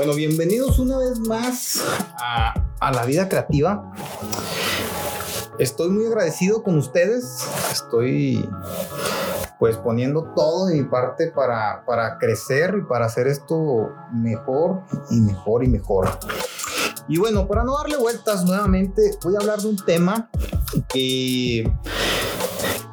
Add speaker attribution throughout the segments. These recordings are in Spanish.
Speaker 1: Bueno, bienvenidos una vez más a, la vida creativa. Estoy muy agradecido con ustedes. Estoy pues poniendo todo de mi parte para, para crecer y para hacer esto mejor y mejor y mejor. Y bueno, para no darle vueltas nuevamente, voy a hablar de un tema que,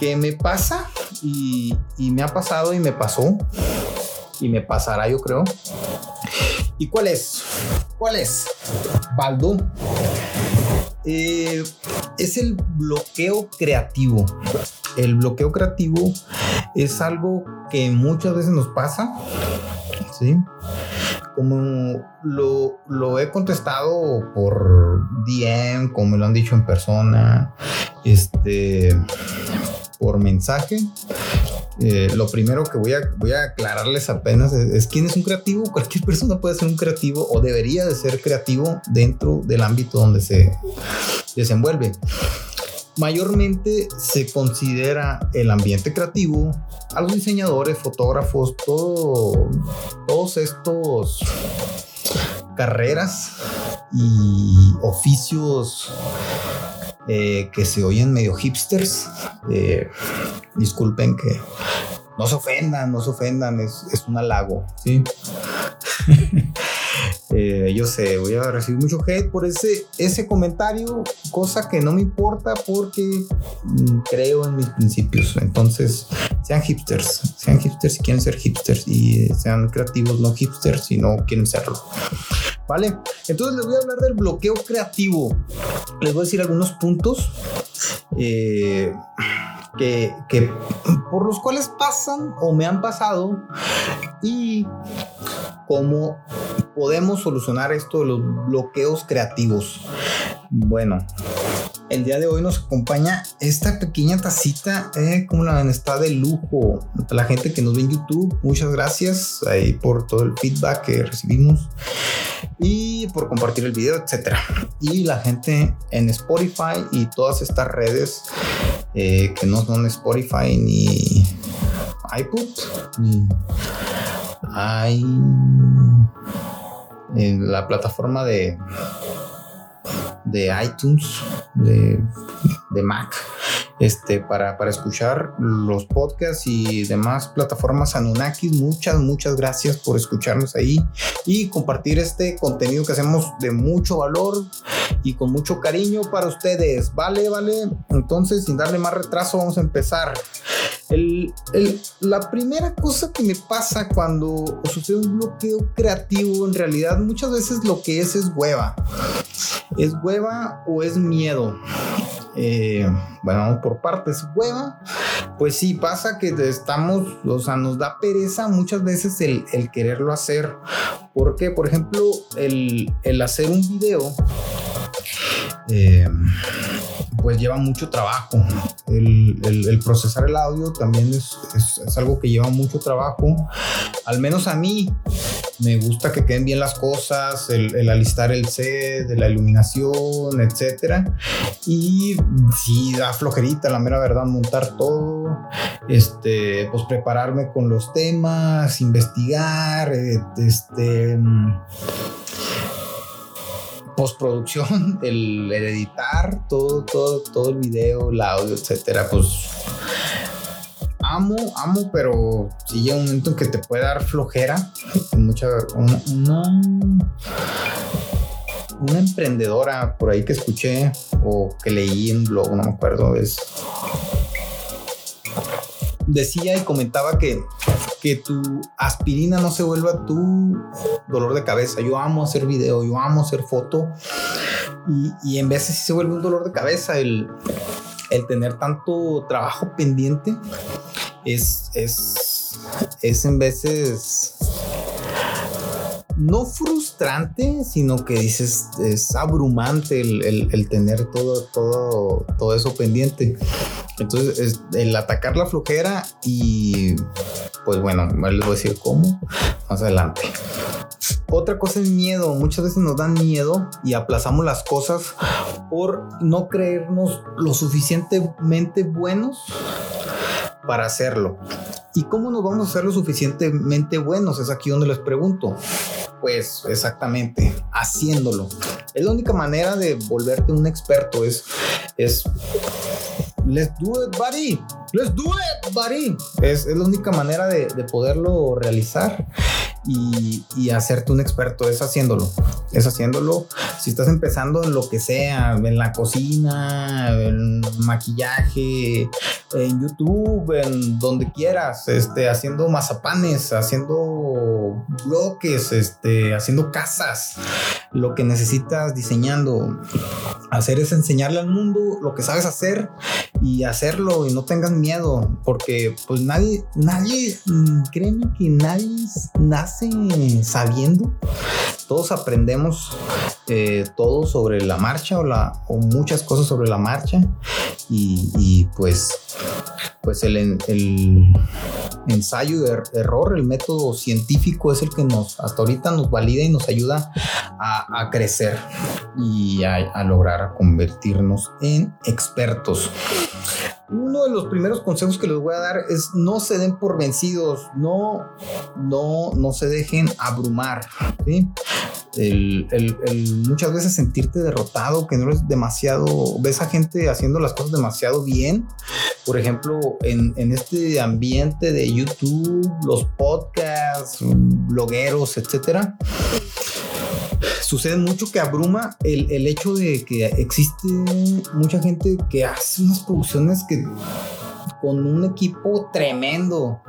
Speaker 1: que me pasa y me ha pasado y me pasó y me pasará yo creo. ¿Y cuál es? ¿Cuál es? Baldo. Eh, es el bloqueo creativo. El bloqueo creativo es algo que muchas veces nos pasa, ¿sí? Como lo, lo he contestado por DM, como me lo han dicho en persona, este, por mensaje, eh, lo primero que voy a, voy a aclararles apenas es, quién es un creativo. Cualquier persona puede ser un creativo o debería de ser creativo dentro del ámbito donde se desenvuelve. Mayormente se considera el ambiente creativo a los diseñadores, fotógrafos, todo, todos estos carreras y oficios eh, que se oyen medio hipsters. Eh, disculpen que no se ofendan, no se ofendan, es, es un halago, ¿sí? Eh, yo sé, voy a recibir mucho hate por ese, ese comentario, cosa que no me importa porque mm, creo en mis principios. Entonces, sean hipsters, sean hipsters si quieren ser hipsters y sean creativos, no hipsters si no quieren serlo. ¿Vale? Entonces les voy a hablar del bloqueo creativo. Les voy a decir algunos puntos. Eh, que, que, por los cuales pasan o me han pasado y cómo podemos solucionar esto de los bloqueos creativos. Bueno, el día de hoy nos acompaña esta pequeña tacita, eh, como la ven, está de lujo. la gente que nos ve en YouTube, muchas gracias por todo el feedback que recibimos y por compartir el video, etcétera. Y la gente en Spotify y todas estas redes eh, que no son Spotify ni iPod ni hay en la plataforma de de iTunes de, de Mac este, para, para escuchar los podcasts y demás plataformas Anunnakis. Muchas, muchas gracias por escucharnos ahí y compartir este contenido que hacemos de mucho valor y con mucho cariño para ustedes. Vale, vale. Entonces, sin darle más retraso, vamos a empezar. La primera cosa que me pasa cuando sucede un bloqueo creativo, en realidad muchas veces lo que es es hueva. Es hueva o es miedo. Eh, bueno, vamos por partes, hueva. Pues sí, pasa que estamos, o sea, nos da pereza muchas veces el, quererlo hacer. Porque, por ejemplo, el, el hacer un video. Eh, pues lleva mucho trabajo. El, el, procesar el audio también es, es, algo que lleva mucho trabajo. Al menos a mí me gusta que queden bien las cosas, el, alistar el set, de la iluminación, etcétera. Y si da flojerita, la mera verdad, montar todo, este, pues prepararme con los temas, investigar, este postproducción, el, editar todo, todo, todo el video, el audio, etcétera, pues amo, amo, pero si llega un momento en que te puede dar flojera, mucha, una, una, una emprendedora por ahí que escuché o que leí en blog, no me acuerdo, es decía y comentaba que, que tu aspirina no se vuelva tu dolor de cabeza. Yo amo hacer video, yo amo hacer foto y, y en veces sí se vuelve un dolor de cabeza el, el tener tanto trabajo pendiente. Es, es, es en veces no frustrante, sino que dices, es abrumante el, el, el tener todo, todo, todo eso pendiente. Entonces, es el atacar la flojera y pues bueno, les voy a decir cómo más adelante. Otra cosa es miedo. Muchas veces nos dan miedo y aplazamos las cosas por no creernos lo suficientemente buenos para hacerlo. ¿Y cómo nos vamos a hacer lo suficientemente buenos? Es aquí donde les pregunto. Pues exactamente, haciéndolo. Es la única manera de volverte un experto, es, es let's do it, buddy. Let's do it, buddy. Es, es la única manera de, de poderlo realizar y, y, hacerte un experto. Es haciéndolo. Es haciéndolo. Si estás empezando en lo que sea, en la cocina, en maquillaje, en YouTube, en donde quieras, este, haciendo mazapanes, haciendo bloques, este, haciendo casas, lo que necesitas diseñando. Hacer es enseñarle al mundo lo que sabes hacer y hacerlo y no tengas miedo, porque pues nadie, nadie, mm, créeme que nadie nace sabiendo. Todos aprendemos eh, todo sobre la marcha o, muchas cosas sobre la marcha y, pues, pues el, ensayo de er, error, el método científico es el que nos hasta ahorita nos valida y nos ayuda a, crecer y a lograr convertirnos en expertos uno de los primeros consejos que les voy a dar es no se den por vencidos, no, no, no se dejen abrumar, el, muchas veces sentirte derrotado, que no eres demasiado, ves a gente haciendo las cosas demasiado bien. Por ejemplo, en, en este ambiente de YouTube, los podcasts, blogueros, etcétera sucede mucho que abruma el, el, hecho de que existe mucha gente que hace unas producciones que con un equipo tremendo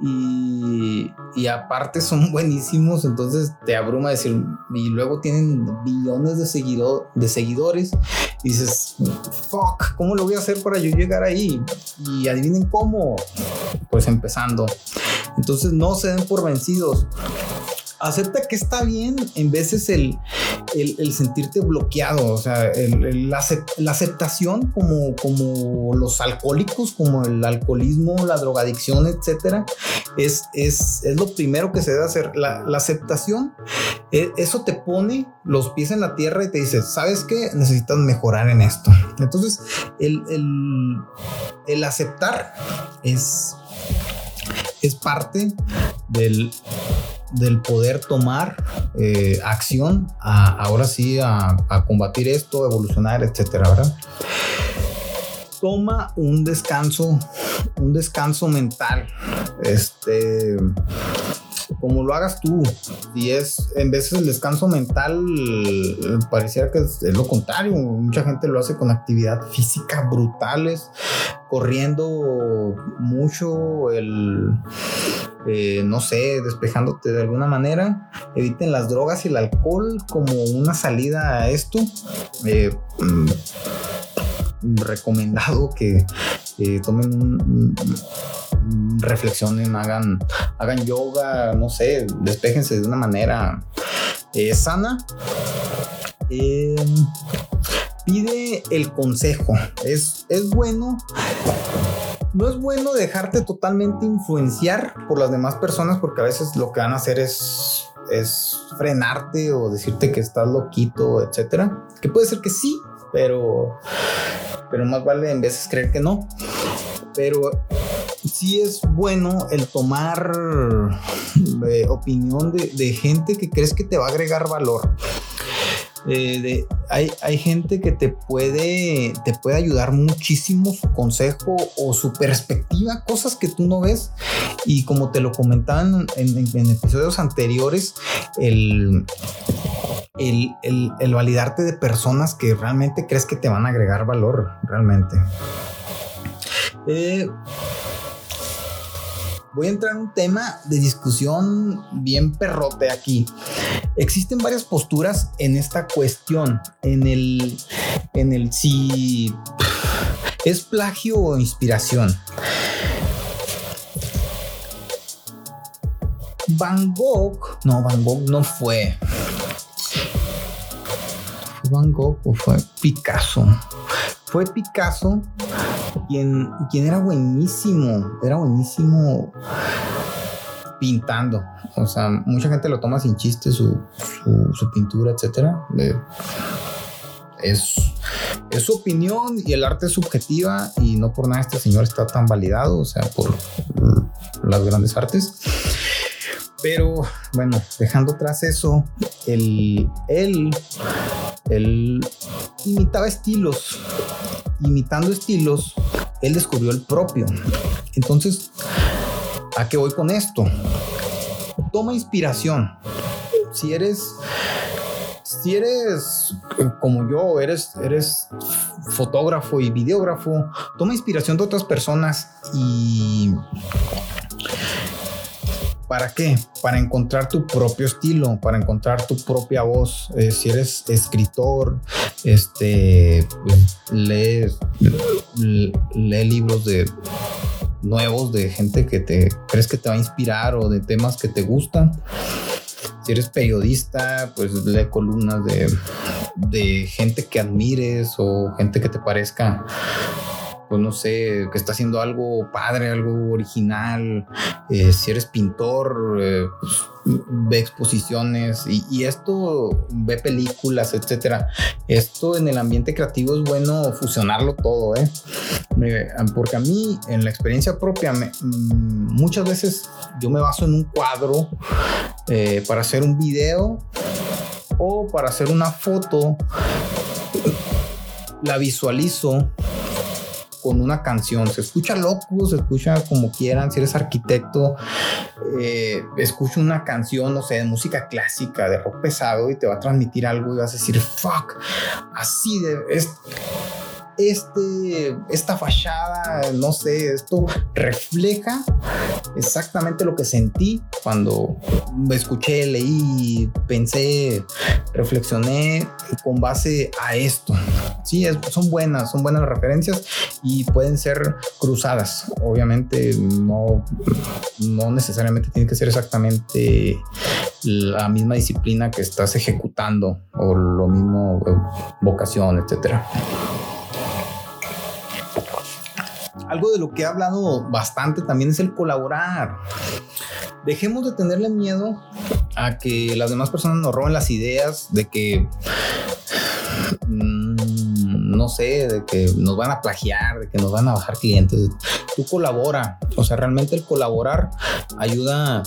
Speaker 1: y, y, aparte son buenísimos, entonces te abruma decir, y luego tienen billones de, seguido, de seguidores, y dices, fuck, ¿cómo lo voy a hacer para yo llegar ahí? Y adivinen cómo, pues empezando. Entonces no se den por vencidos acepta que está bien en veces el, el, sentirte bloqueado, o sea, el, la, aceptación como, como los alcohólicos, como el alcoholismo, la drogadicción, etcétera, es, es, es lo primero que se debe hacer. La, la aceptación, eh, eso te pone los pies en la tierra y te dice, ¿sabes qué? Necesitas mejorar en esto. Entonces, el, el, el aceptar es, es parte del del poder tomar eh, acción a, ahora sí a, a, combatir esto, evolucionar, etcétera, ¿verdad? Toma un descanso, un descanso mental. Este como lo hagas tú. Y es, en veces el descanso mental pareciera que es, lo contrario. Mucha gente lo hace con actividad física brutales, corriendo mucho, el, eh, no sé, despejándote de alguna manera. Eviten las drogas y el alcohol como una salida a esto. Eh, mm, recomendado que eh, tomen un, reflexionen, hagan, hagan yoga, no sé, despejense de una manera sana. Eh, pide el consejo. Es, es bueno no es bueno dejarte totalmente influenciar por las demás personas porque a veces lo que van a hacer es, frenarte o decirte que estás loquito, etcétera. Que puede ser que sí, pero, pero más vale en veces creer que no. Pero sí es bueno el tomar eh, opinión de gente que crees que te va a agregar valor. Eh, hay, hay, gente que te puede, te puede ayudar muchísimo su consejo o su perspectiva, cosas que tú no ves. Y como te lo comentaban en, en, en episodios anteriores, el, el, el, el, validarte de personas que realmente crees que te van a agregar valor, realmente. Eh, voy a entrar en un tema de discusión bien perrote aquí. Existen varias posturas en esta cuestión, en el, en el si es plagio o inspiración. Van Gogh, no, Van Gogh no fue. ¿Fue Van Gogh o fue Picasso? Fue Picasso quien, quien era buenísimo, era buenísimo pintando. O sea, mucha gente lo toma sin chiste su, su, pintura, etcétera. Es, es, su opinión y el arte es subjetiva y no por nada este señor está tan validado, o sea, por las grandes artes. Pero bueno, dejando atrás eso, él, él, imitaba estilos. Imitando estilos, él descubrió el propio. Entonces, ¿a qué voy con esto? Toma inspiración. Si eres si eres como yo, eres, eres fotógrafo y videógrafo, toma inspiración de otras personas y ¿Para qué? Para encontrar tu propio estilo, para encontrar tu propia voz. Eh, si eres escritor, este, lee, lee libros de nuevos de gente que te crees que te va a inspirar o de temas que te gustan si eres periodista, pues lee columnas de, de gente que admires o gente que te parezca pues no sé, que está haciendo algo padre, algo original. Eh, si eres pintor, eh, pues, ve exposiciones y, esto, ve películas, etcétera. Esto en el ambiente creativo es bueno fusionarlo todo, ¿eh? porque a mí, en la experiencia propia, mm, muchas veces yo me baso en un cuadro eh, para hacer un video o para hacer una foto. La visualizo con una canción. Se escucha loco, se escucha como quieran. Si eres arquitecto, eh, escucha una canción, no sé, de música clásica, de rock pesado y te va a transmitir algo y vas a decir, fuck, así de... Es, este, esta fachada, no sé, esto refleja exactamente lo que sentí cuando escuché, leí, pensé, reflexioné con base a esto. Sí, son buenas, son buenas referencias y pueden ser cruzadas. Obviamente no, no necesariamente tiene que ser exactamente la misma disciplina que estás ejecutando o lo mismo eh, vocación, etcétera. Algo de lo que he hablado bastante también es el colaborar. Dejemos de tenerle miedo a que las demás personas nos roben las ideas, de que no sé, de que nos van a plagiar, de que nos van a bajar clientes. Tú colabora, o sea, realmente el colaborar ayuda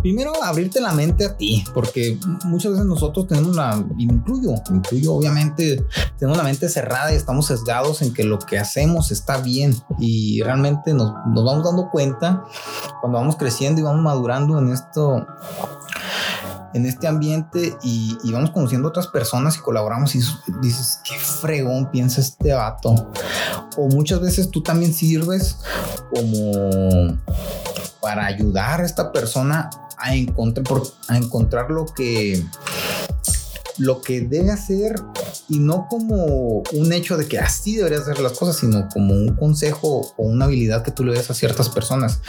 Speaker 1: primero abrirte la mente a ti, porque muchas veces nosotros tenemos la, incluyo, incluyo obviamente, tenemos la mente cerrada y estamos sesgados en que lo que hacemos está bien y realmente nos, nos vamos dando cuenta cuando vamos creciendo y vamos madurando en esto en este ambiente y, vamos conociendo otras personas y colaboramos y dices, qué fregón piensa este vato. O muchas veces tú también sirves como para ayudar a esta persona a encontrar, a encontrar lo que lo que debe hacer y no como un hecho de que así deberías hacer las cosas, sino como un consejo o una habilidad que tú le des a ciertas personas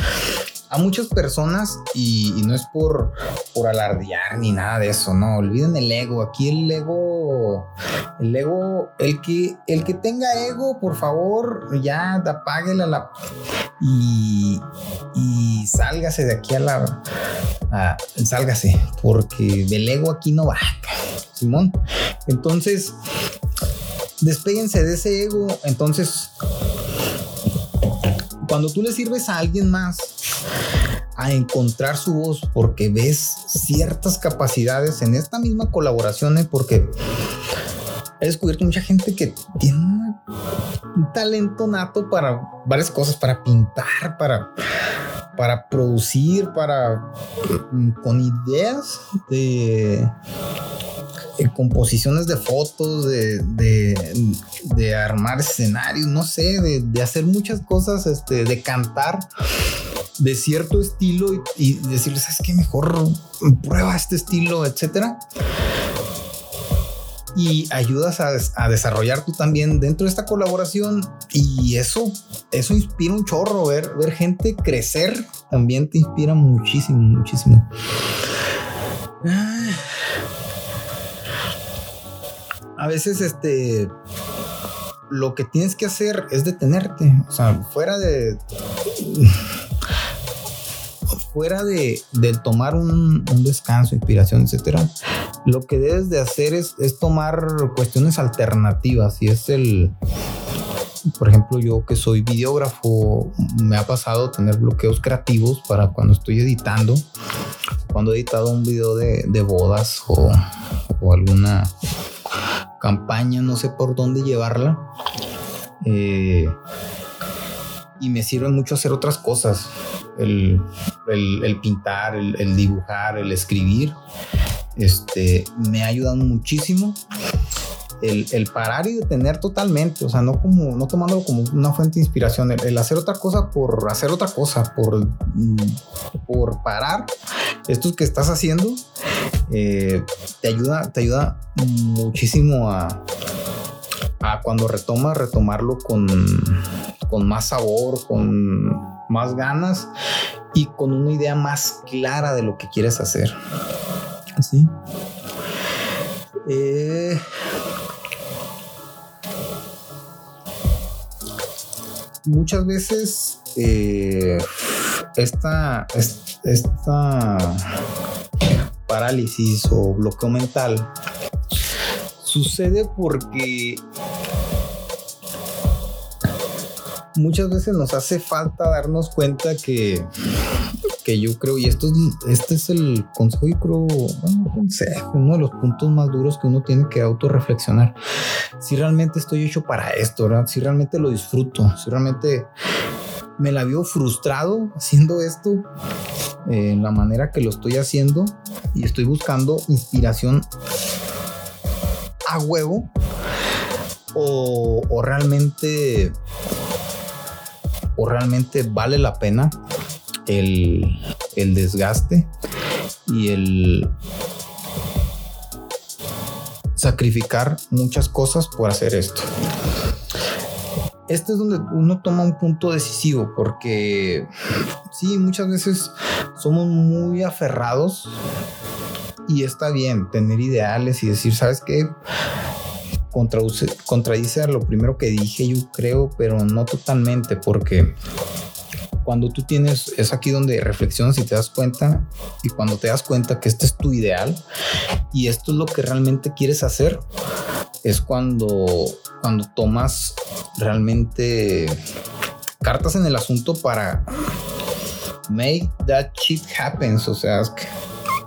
Speaker 1: a muchas personas y, no es por, por alardear ni nada de eso, no, olviden el ego, aquí el ego, el ego, el que, el que tenga ego, por favor, ya apáguela la y, y sálgase de aquí a la, sálgase, porque del ego aquí no va, Simón. Entonces, despéguense de ese ego, entonces cuando tú le sirves a alguien más a encontrar su voz porque ves ciertas capacidades en esta misma colaboración, ¿eh? porque he descubierto mucha gente que tiene un talento nato para varias cosas, para pintar, para, para producir, para mm, con ideas de composiciones de fotos, de, de, armar escenarios, no sé, de, hacer muchas cosas, este, de cantar de cierto estilo y, decirles, ¿sabes qué? Mejor prueba este estilo, etcétera. Y ayudas a, a, desarrollar tú también dentro de esta colaboración. Y eso, eso inspira un chorro. Ver, ver gente crecer también te inspira muchísimo, muchísimo. A veces, este lo que tienes que hacer es detenerte. O sea, fuera de fuera de, tomar un, descanso, inspiración, etcétera, lo que debes de hacer es, tomar cuestiones alternativas y es el, por ejemplo, yo que soy videógrafo, me ha pasado tener bloqueos creativos para cuando estoy editando cuando he editado un video de, bodas o, alguna campaña, no sé por dónde llevarla. Eh, y me sirve mucho hacer otras cosas. El, pintar, el, dibujar, el escribir. Este me ha ayudado muchísimo el, parar y detener totalmente, o sea, no como, no tomándolo como una fuente de inspiración, el, hacer otra cosa por hacer otra cosa, por, mm, por parar esto que estás haciendo, eh, te ayuda, te ayuda muchísimo a, a cuando retomas, retomarlo con, con más sabor, con más ganas y con una idea más clara de lo que quieres hacer. Así. Eh, muchas veces eh, esta, esta parálisis o bloqueo mental sucede porque muchas veces nos hace falta darnos cuenta que que yo creo, y esto es, este es el consejo, yo creo, uno de los puntos más duros que uno tiene que autorreflexionar. Si realmente estoy hecho para esto. Si realmente lo disfruto, si realmente me la vio frustrado haciendo esto, eh, en la manera que lo estoy haciendo, y estoy buscando inspiración a huevo, o, o realmente o realmente vale la pena el, desgaste y el sacrificar muchas cosas por hacer esto. Este es donde uno toma un punto decisivo porque sí, muchas veces somos muy aferrados y está bien tener ideales y decir, ¿sabes qué? Contradice lo primero que dije, yo creo, pero no totalmente porque cuando tú tienes, es aquí donde reflexionas y te das cuenta, y cuando te das cuenta que este es tu ideal y esto es lo que realmente quieres hacer, es cuando, cuando tomas realmente cartas en el asunto para make that shit happens, o sea, que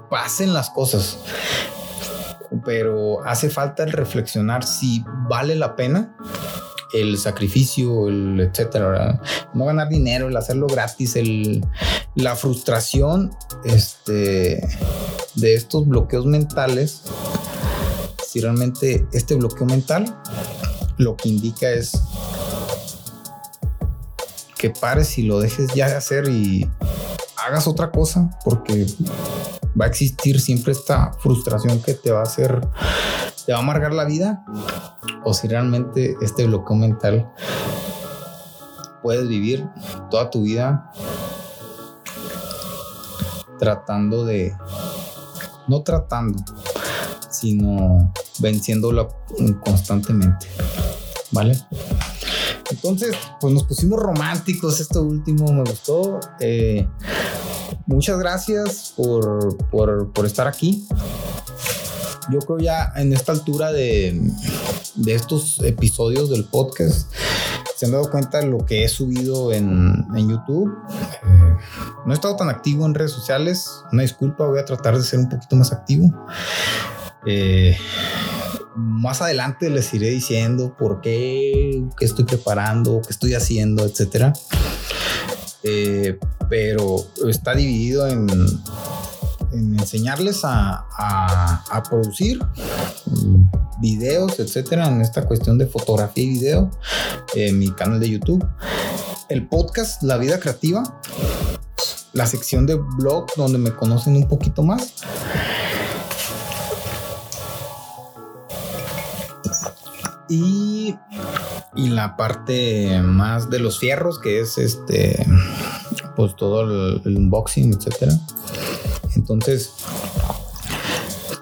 Speaker 1: pasen las cosas. Pero hace falta el reflexionar si vale la pena el sacrificio, el etcétera, no ganar dinero, el hacerlo gratis, el, la frustración este, de estos bloqueos mentales. Si realmente este bloqueo mental lo que indica es que pares y lo dejes ya de hacer y hagas otra cosa porque va a existir siempre esta frustración que te va a hacer, te va a amargar la vida o si realmente este bloqueo mental puedes vivir toda tu vida tratando de, no tratando, sino venciéndola constantemente. ¿Vale? Entonces, pues nos pusimos románticos. Esto último me gustó. Eh, muchas gracias por, por, por estar aquí yo creo ya en esta altura de, de estos episodios del podcast se han dado cuenta de lo que he subido en, en YouTube. Eh, no he estado tan activo en redes sociales. Una disculpa, voy a tratar de ser un poquito más activo. Eh, más adelante les iré diciendo por qué, qué estoy preparando, qué estoy haciendo, etcétera. Eh, pero está dividido en en enseñarles a, a, producir videos, etcétera, en esta cuestión de fotografía y video, en mi canal de YouTube, el podcast La Vida Creativa, la sección de blog donde me conocen un poquito más. Y, y la parte más de los fierros, que es este, pues todo el, unboxing, etcétera. Entonces,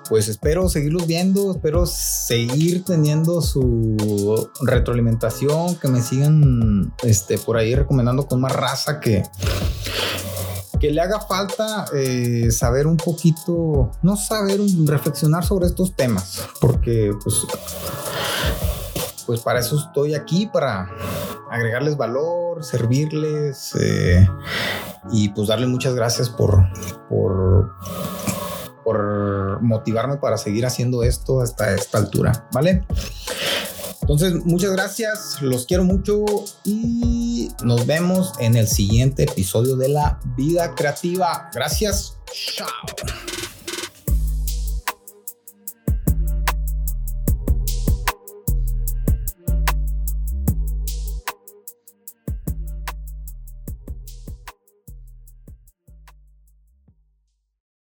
Speaker 1: pues espero seguirlos viendo, espero seguir teniendo su retroalimentación, que me sigan este, por ahí recomendando con más raza que, que le haga falta eh, saber un poquito, no saber, reflexionar sobre estos temas, porque pues, pues para eso estoy aquí, para agregarles valor, servirles. Eh, y pues darle muchas gracias por, por, por motivarme para seguir haciendo esto hasta esta altura, ¿vale? Entonces, muchas gracias, los quiero mucho y nos vemos en el siguiente episodio de la vida creativa. Gracias, chao.